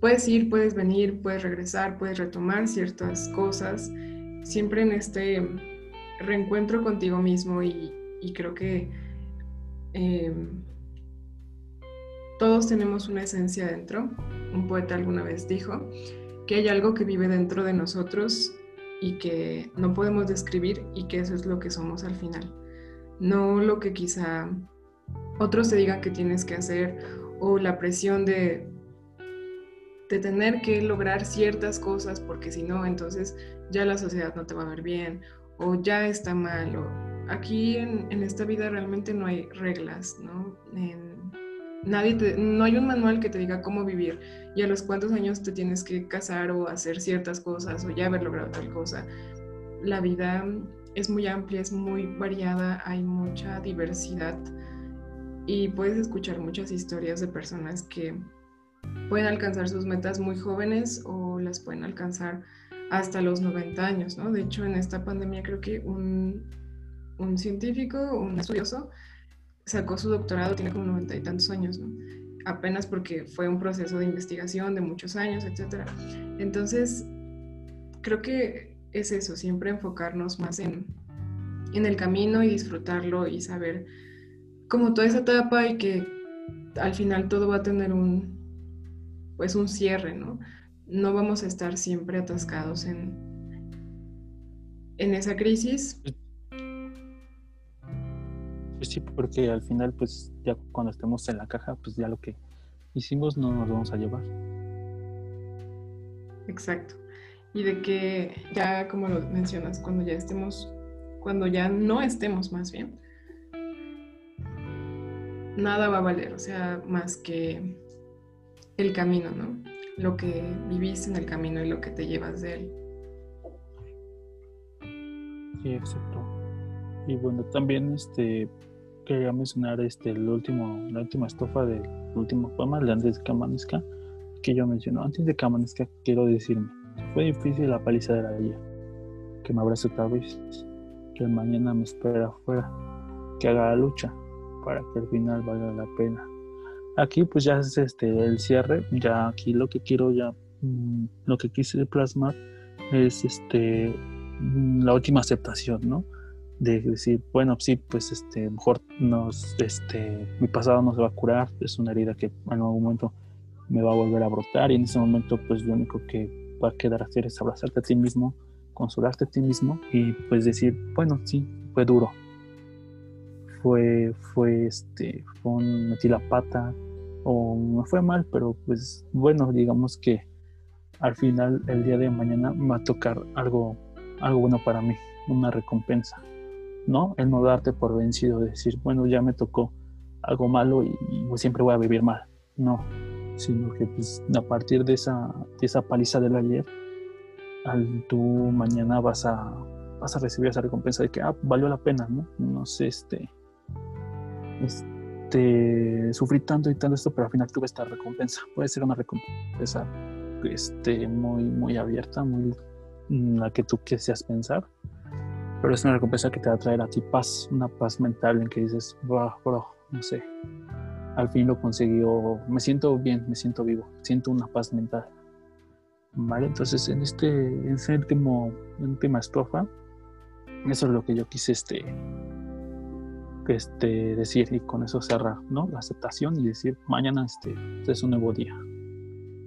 [SPEAKER 1] Puedes ir, puedes venir, puedes regresar, puedes retomar ciertas cosas, siempre en este reencuentro contigo mismo y, creo que em, todos tenemos una esencia dentro. Un poeta alguna vez dijo que hay algo que vive dentro de nosotros y que no podemos describir y que eso es lo que somos al final. No lo que quizá otros te digan que tienes que hacer o la presión de, de tener que lograr ciertas cosas porque si no, entonces ya la sociedad no te va a ver bien o ya está mal. O aquí en, en esta vida realmente no hay reglas, ¿no? nadie no hay un manual que te diga cómo vivir y a los cuántos años te tienes que casar o hacer ciertas cosas o ya haber logrado tal cosa. La vida es muy amplia, es muy variada, hay mucha diversidad y puedes escuchar muchas historias de personas que pueden alcanzar sus metas muy jóvenes o las pueden alcanzar hasta los 90 años, ¿no? De hecho, en esta pandemia creo que un, un científico, un estudioso, sacó su doctorado, tiene como noventa y tantos años, ¿no? Apenas porque fue un proceso de investigación de muchos años, etc. Entonces, creo que es eso, siempre enfocarnos más en, en el camino y disfrutarlo y saber como toda esa etapa y que al final todo va a tener un, pues un cierre, ¿no? No vamos a estar siempre atascados en, en esa crisis,
[SPEAKER 2] pues sí, porque al final, pues ya cuando estemos en la caja, pues ya lo que hicimos no nos vamos a llevar.
[SPEAKER 1] Exacto. Y de que ya, como lo mencionas, cuando ya estemos, cuando ya no estemos más bien, nada va a valer, o sea, más que el camino, ¿no? Lo que viviste en el camino y lo que te llevas de él.
[SPEAKER 2] Sí, exacto. Y bueno, también este quería mencionar este, el último, la última estofa del último poema, de antes de que que yo menciono. Antes de que amanezca, quiero decirme, fue difícil la paliza de la vida, que me abrace otra vez, que mañana me espera afuera, que haga la lucha para que al final valga la pena. Aquí pues ya es este el cierre, ya aquí lo que quiero ya, mm, lo que quise plasmar es este mm, la última aceptación, ¿no? de decir, bueno, sí, pues este, mejor nos, este, mi pasado no se va a curar, es una herida que en algún momento me va a volver a brotar y en ese momento pues lo único que va a quedar hacer es abrazarte a ti mismo, consolarte a ti mismo y pues decir, bueno, sí, fue duro, fue, fue este, fue metí la pata o me fue mal, pero pues bueno, digamos que al final el día de mañana va a tocar algo, algo bueno para mí, una recompensa ¿no? El no darte por vencido, decir, bueno, ya me tocó algo malo y, pues siempre voy a vivir mal. No, sino que pues a partir de esa, de esa paliza del ayer, al tú mañana vas a, vas a recibir esa recompensa de que, ah, valió la pena, ¿no? No sé, este, este, sufrí tanto y tanto esto, pero al final tuve esta recompensa. Puede ser una recompensa este, muy, muy abierta, muy la que tú quisieras pensar, pero es una recompensa que te va a traer a ti paz, una paz mental en que dices, bro, no sé, al fin lo consiguió, me siento bien, me siento vivo, siento una paz mental. ¿Vale? Entonces, en este, en este último, última estrofa, eso es lo que yo quise este, este, decir y con eso cerrar, ¿no? La aceptación y decir, mañana este, es un nuevo día,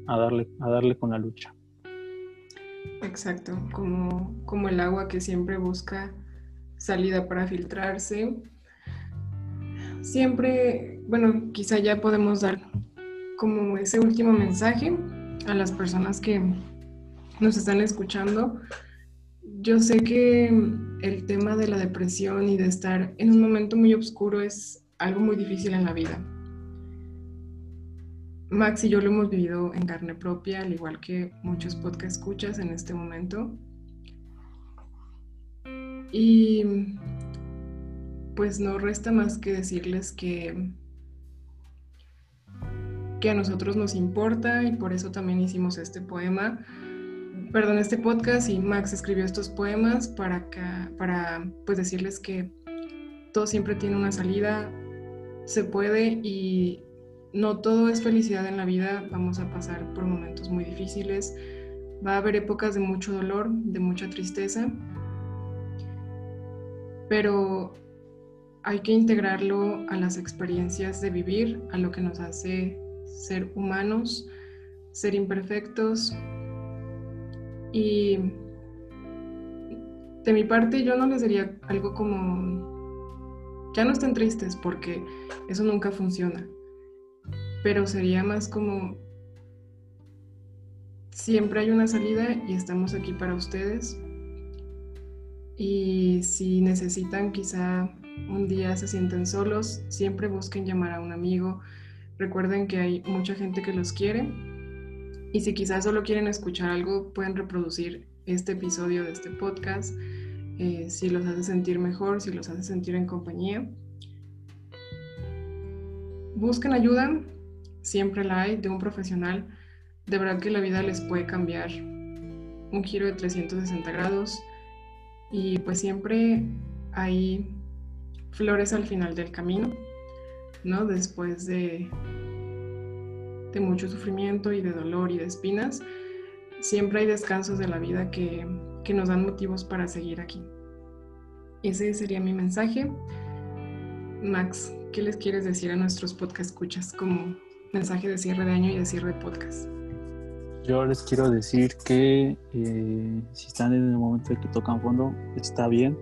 [SPEAKER 2] a darle, a darle con la lucha.
[SPEAKER 1] Exacto, como, como el agua que siempre busca salida para filtrarse. Siempre, bueno, quizá ya podemos dar como ese último mensaje a las personas que nos están escuchando. Yo sé que el tema de la depresión y de estar en un momento muy oscuro es algo muy difícil en la vida. Max y yo lo hemos vivido en carne propia, al igual que muchos podcast escuchas en este momento. Y pues no resta más que decirles que, que a nosotros nos importa y por eso también hicimos este poema, perdón, este podcast y Max escribió estos poemas para, para pues decirles que todo siempre tiene una salida, se puede y no todo es felicidad en la vida, vamos a pasar por momentos muy difíciles, va a haber épocas de mucho dolor, de mucha tristeza, pero hay que integrarlo a las experiencias de vivir, a lo que nos hace ser humanos, ser imperfectos. Y de mi parte yo no les diría algo como, ya no estén tristes porque eso nunca funciona pero sería más como siempre hay una salida y estamos aquí para ustedes. Y si necesitan quizá un día se sienten solos, siempre busquen llamar a un amigo. Recuerden que hay mucha gente que los quiere. Y si quizás solo quieren escuchar algo, pueden reproducir este episodio de este podcast. Eh, si los hace sentir mejor, si los hace sentir en compañía. Busquen ayuda, siempre la hay, de un profesional, de verdad que la vida les puede cambiar un giro de 360 grados y pues siempre hay flores al final del camino, ¿no? Después de, de mucho sufrimiento y de dolor y de espinas, siempre hay descansos de la vida que, que nos dan motivos para seguir aquí. Ese sería mi mensaje. Max, ¿qué les quieres decir a nuestros podcast escuchas como mensaje de cierre de año y de cierre de podcast?
[SPEAKER 2] Yo les quiero decir que eh, si están en el momento de que tocan fondo, está bien.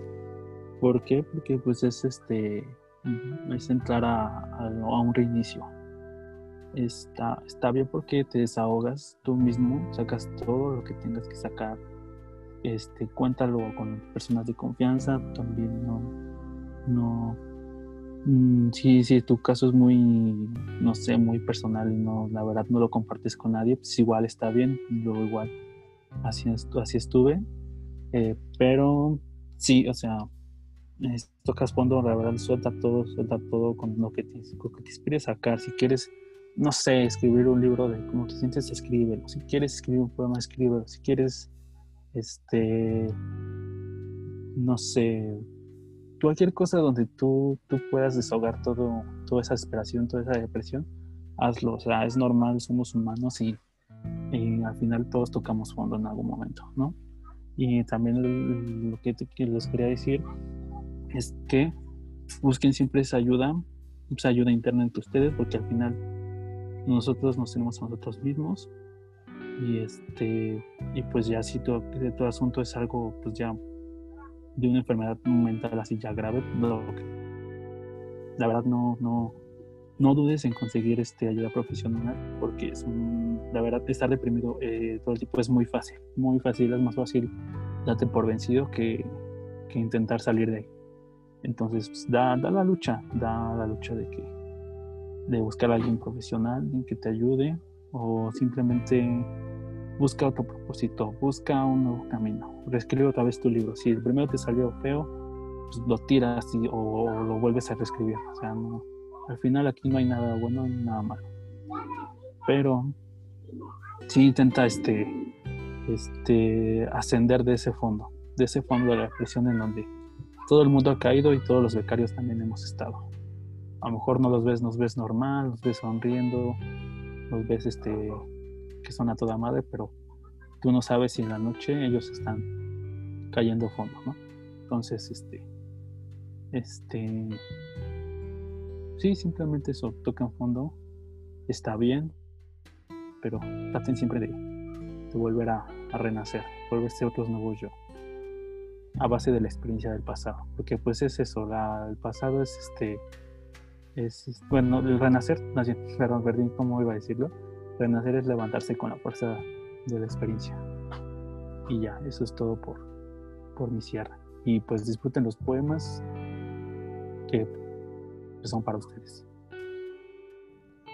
[SPEAKER 2] ¿Por qué? Porque pues es este es entrar a, a, un reinicio. Está, está bien porque te desahogas tú mismo, sacas todo lo que tengas que sacar. Este, cuéntalo con personas de confianza, también no, no Mm, sí, sí, tu caso es muy, no sé, muy personal y no, la verdad no lo compartes con nadie, pues igual está bien, yo igual así, así estuve, eh, pero sí, o sea, tocas fondo, la verdad suelta todo, suelta todo con lo que te, lo que te inspire sacar, si quieres, no sé, escribir un libro de cómo te sientes, escríbelo, si quieres escribir un poema, escríbelo, si quieres, este, no sé, cualquier cosa donde tú, tú puedas desahogar todo, toda esa desesperación, toda esa depresión, hazlo. O sea, es normal, somos humanos y, al final todos tocamos fondo en algún momento, ¿no? Y también lo que, les quería decir es que busquen siempre esa ayuda, esa ayuda interna entre ustedes, porque al final nosotros nos tenemos a nosotros mismos y este y pues ya si todo, todo asunto es algo pues ya de una enfermedad mental así ya grave, la verdad no, no, no dudes en conseguir este, ayuda profesional porque es un, la verdad estar deprimido eh, todo el tiempo es muy fácil, muy fácil, es más fácil darte por vencido que, que intentar salir de ahí. Entonces, pues, da, da la lucha, da la lucha de que de buscar a alguien profesional, alguien que te ayude, o simplemente busca otro propósito, busca un nuevo camino, reescribe otra vez tu libro. Si el primero te salió feo, pues lo tiras o, lo vuelves a reescribir. O sea, no, al final aquí no hay nada bueno ni nada malo. Pero sí intenta este, este, ascender de ese fondo, de ese fondo de la presión en donde todo el mundo ha caído y todos los becarios también hemos estado. A lo mejor no los ves, nos ves normal, nos ves sonriendo, nos ves este, que son a toda madre, pero tú no sabes si en la noche ellos están cayendo fondo, ¿no? Entonces, este, este, sí, simplemente eso, tocan fondo, está bien, pero traten siempre de, volver a, a renacer, volverse otros nuevos yo, a base de la experiencia del pasado, porque pues es eso, el pasado es este, es, bueno, renacer, perdón, perdón, ¿cómo iba a decirlo? Renacer es levantarse con la fuerza de la experiencia. Y ya, eso es todo por, por mi cierre. Y pues disfruten los poemas que son para ustedes.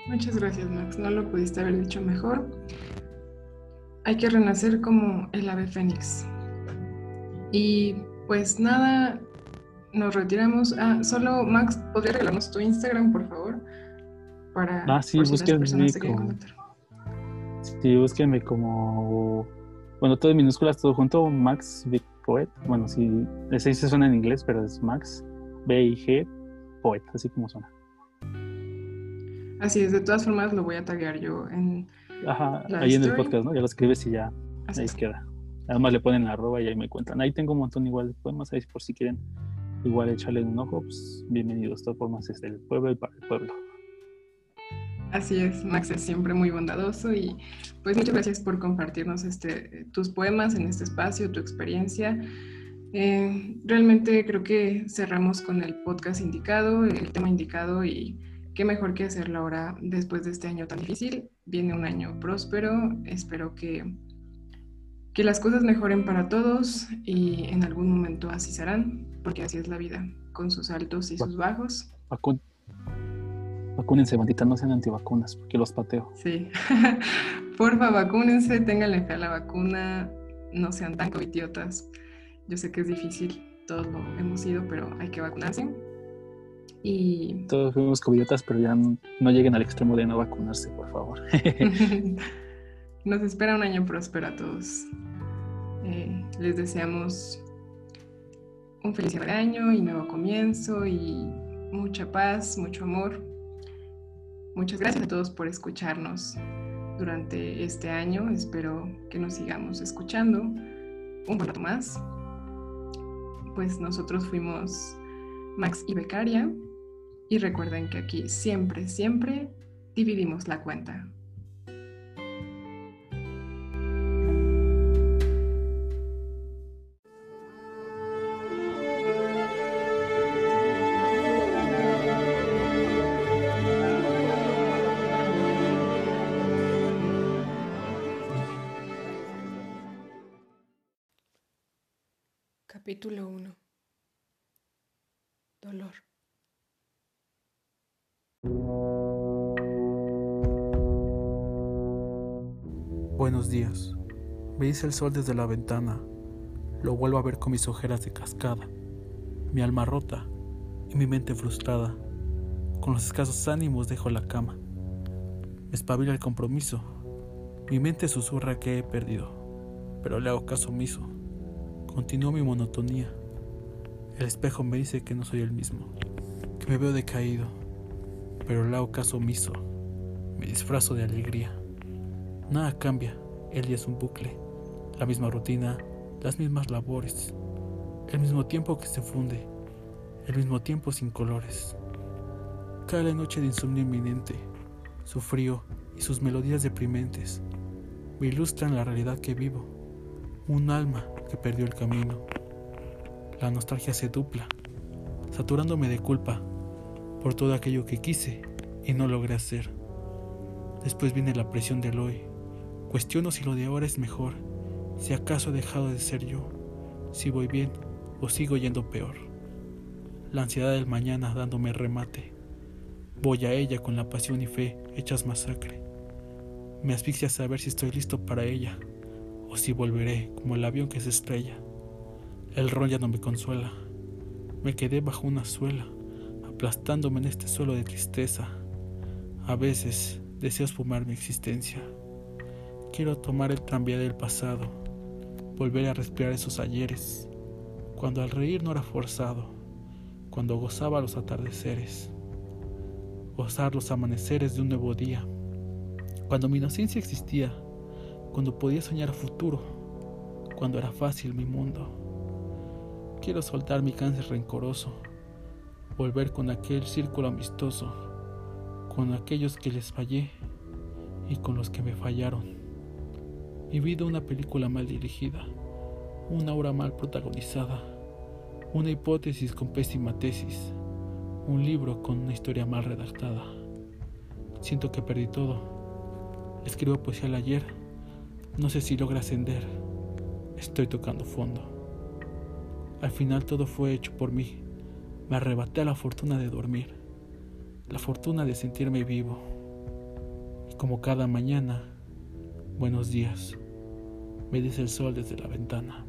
[SPEAKER 1] Muchas gracias, Max. No lo pudiste haber dicho mejor. Hay que renacer como el ave fénix. Y pues nada, nos retiramos. Ah, solo Max, ¿podría regalarnos tu Instagram, por favor?
[SPEAKER 2] Para ah, sí, búsquenme como... Sí, búsquenme como... Bueno, todo en minúsculas, todo junto, Max Big Poet. Bueno, sí, ese se suena en inglés, pero es Max B-I-G Poet, así como suena.
[SPEAKER 1] Así es, de todas formas lo voy a taguear yo en.
[SPEAKER 2] Ajá, ahí en el podcast, ¿no? Ya lo escribes y ya ahí queda. Además le ponen la arroba y ahí me cuentan. Ahí tengo un montón igual de poemas, ahí por si quieren igual echarle un ojo, pues bienvenidos. Todas formas es del pueblo y para el pueblo.
[SPEAKER 1] Así es, Max es siempre muy bondadoso y pues muchas gracias por compartirnos este, tus poemas en este espacio, tu experiencia. Eh, realmente creo que cerramos con el podcast indicado, el tema indicado y qué mejor que hacerlo ahora después de este año tan difícil. Viene un año próspero, espero que, que las cosas mejoren para todos y en algún momento así serán, porque así es la vida, con sus altos y sus bajos.
[SPEAKER 2] vacúnense, bandita, no sean antivacunas, porque los pateo.
[SPEAKER 1] Sí, porfa, vacúnense, tenganle fe a la vacuna, no sean tan covidiotas. Yo sé que es difícil, todos lo hemos sido, pero hay que vacunarse. Y...
[SPEAKER 2] Todos fuimos covidiotas, pero ya no, lleguen al extremo de no vacunarse, por favor.
[SPEAKER 1] Nos espera un año próspero a todos. Eh, les deseamos un feliz año y nuevo comienzo y mucha paz, mucho amor. Muchas gracias a todos por escucharnos durante este año. Espero que nos sigamos escuchando un rato más. Pues nosotros fuimos Max y Becaria. Y recuerden que aquí siempre, siempre dividimos la cuenta.
[SPEAKER 3] El sol desde la ventana. Lo vuelvo a ver con mis ojeras de cascada, mi alma rota y mi mente frustrada. Con los escasos ánimos dejo la cama. Me espabila el compromiso. Mi mente susurra que he perdido, pero le hago caso omiso. Continúo mi monotonía. El espejo me dice que no soy el mismo, que me veo decaído, pero le hago caso omiso. Me disfrazo de alegría. Nada cambia, día es un bucle, la misma rutina, las mismas labores, el mismo tiempo que se funde, el mismo tiempo sin colores. Cae la noche de insomnio inminente, su frío y sus melodías deprimentes me ilustran la realidad que vivo, un alma que perdió el camino. La nostalgia se dupla, saturándome de culpa por todo aquello que quise y no logré hacer. Después viene la presión del hoy, Cuestiono si lo de ahora es mejor, si acaso he dejado de ser yo, si voy bien o sigo yendo peor.
[SPEAKER 2] la ansiedad del mañana dándome remate. Voy a ella con la pasión y fe hechas masacre. Me asfixia saber si estoy listo para ella o si volveré como el avión que se estrella. El ron ya no me consuela. Me quedé bajo una suela, aplastándome en este suelo de tristeza. A veces deseo esfumar mi existencia. Quiero tomar el tranvía del pasado, volver a respirar esos ayeres, cuando al reír no era forzado, cuando gozaba los atardeceres, gozar los amaneceres de un nuevo día, cuando mi inocencia existía, cuando podía soñar futuro, cuando era fácil mi mundo. Quiero soltar mi cáncer rencoroso, volver con aquel círculo amistoso, con aquellos que les fallé y con los que me fallaron. Mi vida una película mal dirigida, una obra mal protagonizada, una hipótesis con pésima tesis, un libro con una historia mal redactada. Siento que perdí todo. Escribo poesía al ayer no sé si logra ascender. Estoy tocando fondo. Al final todo fue hecho por mí. Me arrebaté la fortuna de dormir, la fortuna de sentirme vivo. Y como cada mañana, buenos días, me dice el sol desde la ventana.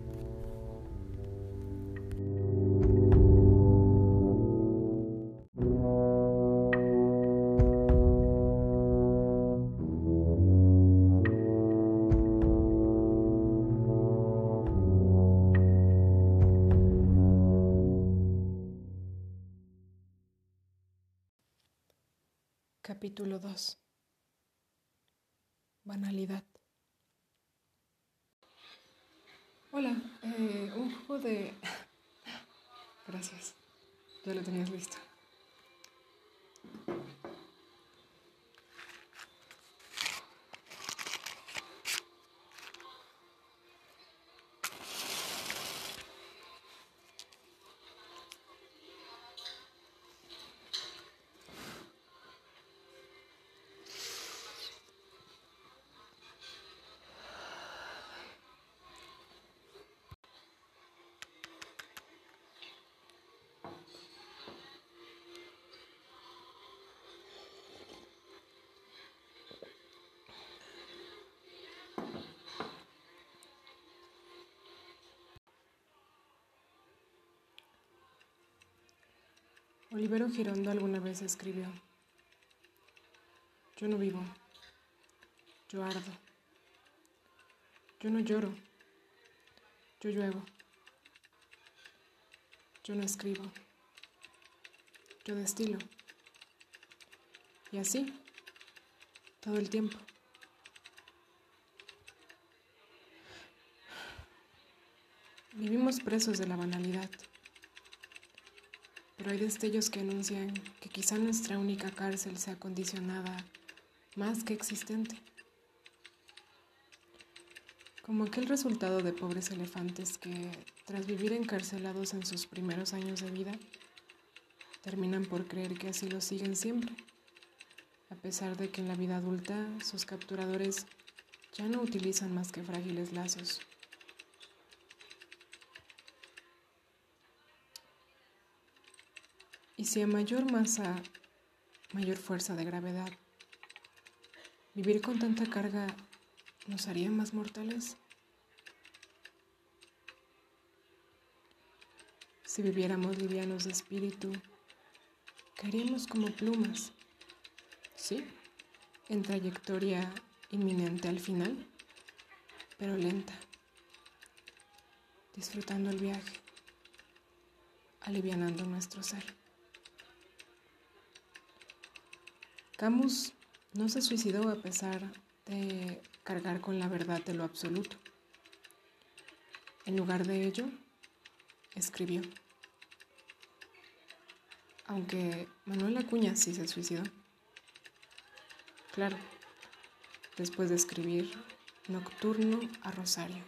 [SPEAKER 1] Capítulo 2 Olivero Girondo alguna vez escribió, yo no vivo, yo ardo, yo no lloro, yo lluevo, yo no escribo, yo destilo, y así, todo el tiempo. Vivimos presos de la banalidad. Pero hay destellos que anuncian que quizá nuestra única cárcel sea condicionada más que existente. Como aquel resultado de pobres elefantes que, tras vivir encarcelados en sus primeros años de vida, terminan por creer que así lo siguen siempre, a pesar de que en la vida adulta sus capturadores ya no utilizan más que frágiles lazos. Y si a mayor masa, mayor fuerza de gravedad, vivir con tanta carga nos haría más mortales. Si viviéramos livianos de espíritu, caeríamos como plumas, ¿sí? En trayectoria inminente al final, pero lenta, disfrutando el viaje, alivianando nuestro ser. Camus no se suicidó a pesar de cargar con la verdad de lo absoluto. En lugar de ello, escribió. Aunque Manuel Acuña sí se suicidó. Claro, después de escribir Nocturno a Rosario.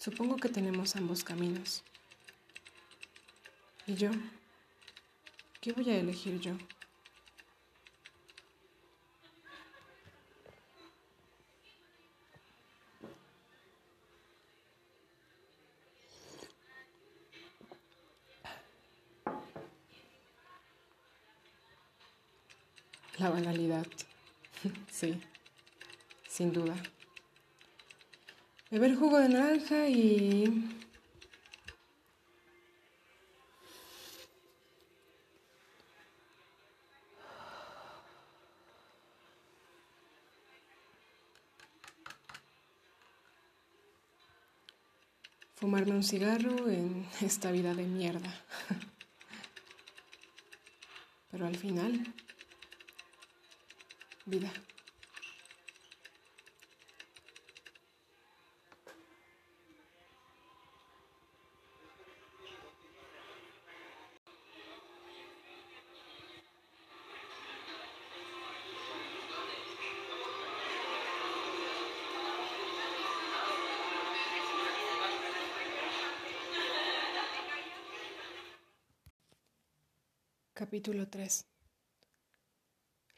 [SPEAKER 1] Supongo que tenemos ambos caminos. ¿Y yo? ¿Qué voy a elegir yo? La banalidad. sí, sin duda. Beber jugo de naranja y Fumarme un cigarro en esta vida de mierda. Pero al final, vida. Capítulo 3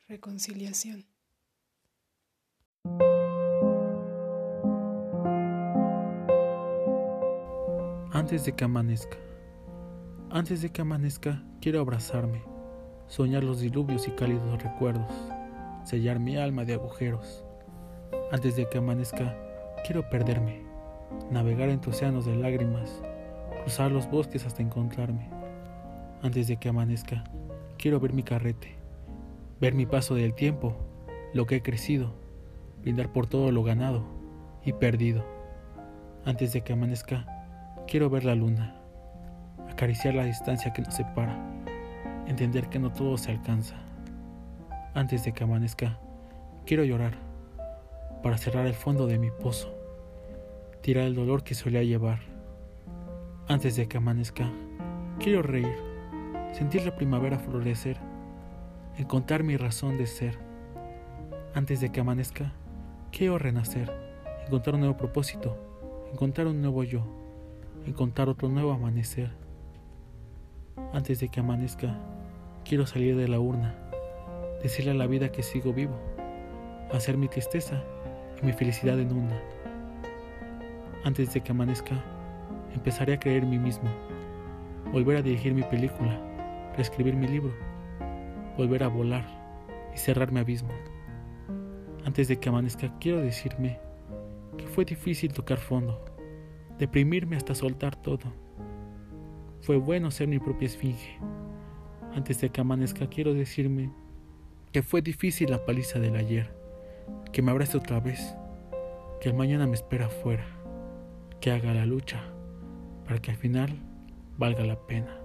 [SPEAKER 1] Reconciliación.
[SPEAKER 2] Antes de que amanezca, antes de que amanezca, quiero abrazarme, soñar los diluvios y cálidos recuerdos, sellar mi alma de agujeros. Antes de que amanezca, quiero perderme, navegar entre océanos de lágrimas, cruzar los bosques hasta encontrarme. Antes de que amanezca, quiero ver mi carrete, ver mi paso del tiempo, lo que he crecido, brindar por todo lo ganado y perdido. Antes de que amanezca, quiero ver la luna, acariciar la distancia que nos separa, entender que no todo se alcanza. Antes de que amanezca, quiero llorar para cerrar el fondo de mi pozo, tirar el dolor que solía llevar. Antes de que amanezca, quiero reír sentir la primavera florecer, encontrar mi razón de ser. Antes de que amanezca, quiero renacer, encontrar un nuevo propósito, encontrar un nuevo yo, encontrar otro nuevo amanecer. Antes de que amanezca, quiero salir de la urna, decirle a la vida que sigo vivo, hacer mi tristeza y mi felicidad en una. Antes de que amanezca, empezaré a creer en mí mismo, volver a dirigir mi película escribir mi libro, volver a volar y cerrar mi abismo. Antes de que amanezca, quiero decirme que fue difícil tocar fondo, deprimirme hasta soltar todo. Fue bueno ser mi propia esfinge. Antes de que amanezca, quiero decirme que fue difícil la paliza del ayer, que me abrace otra vez, que el mañana me espera afuera, que haga la lucha para que al final valga la pena.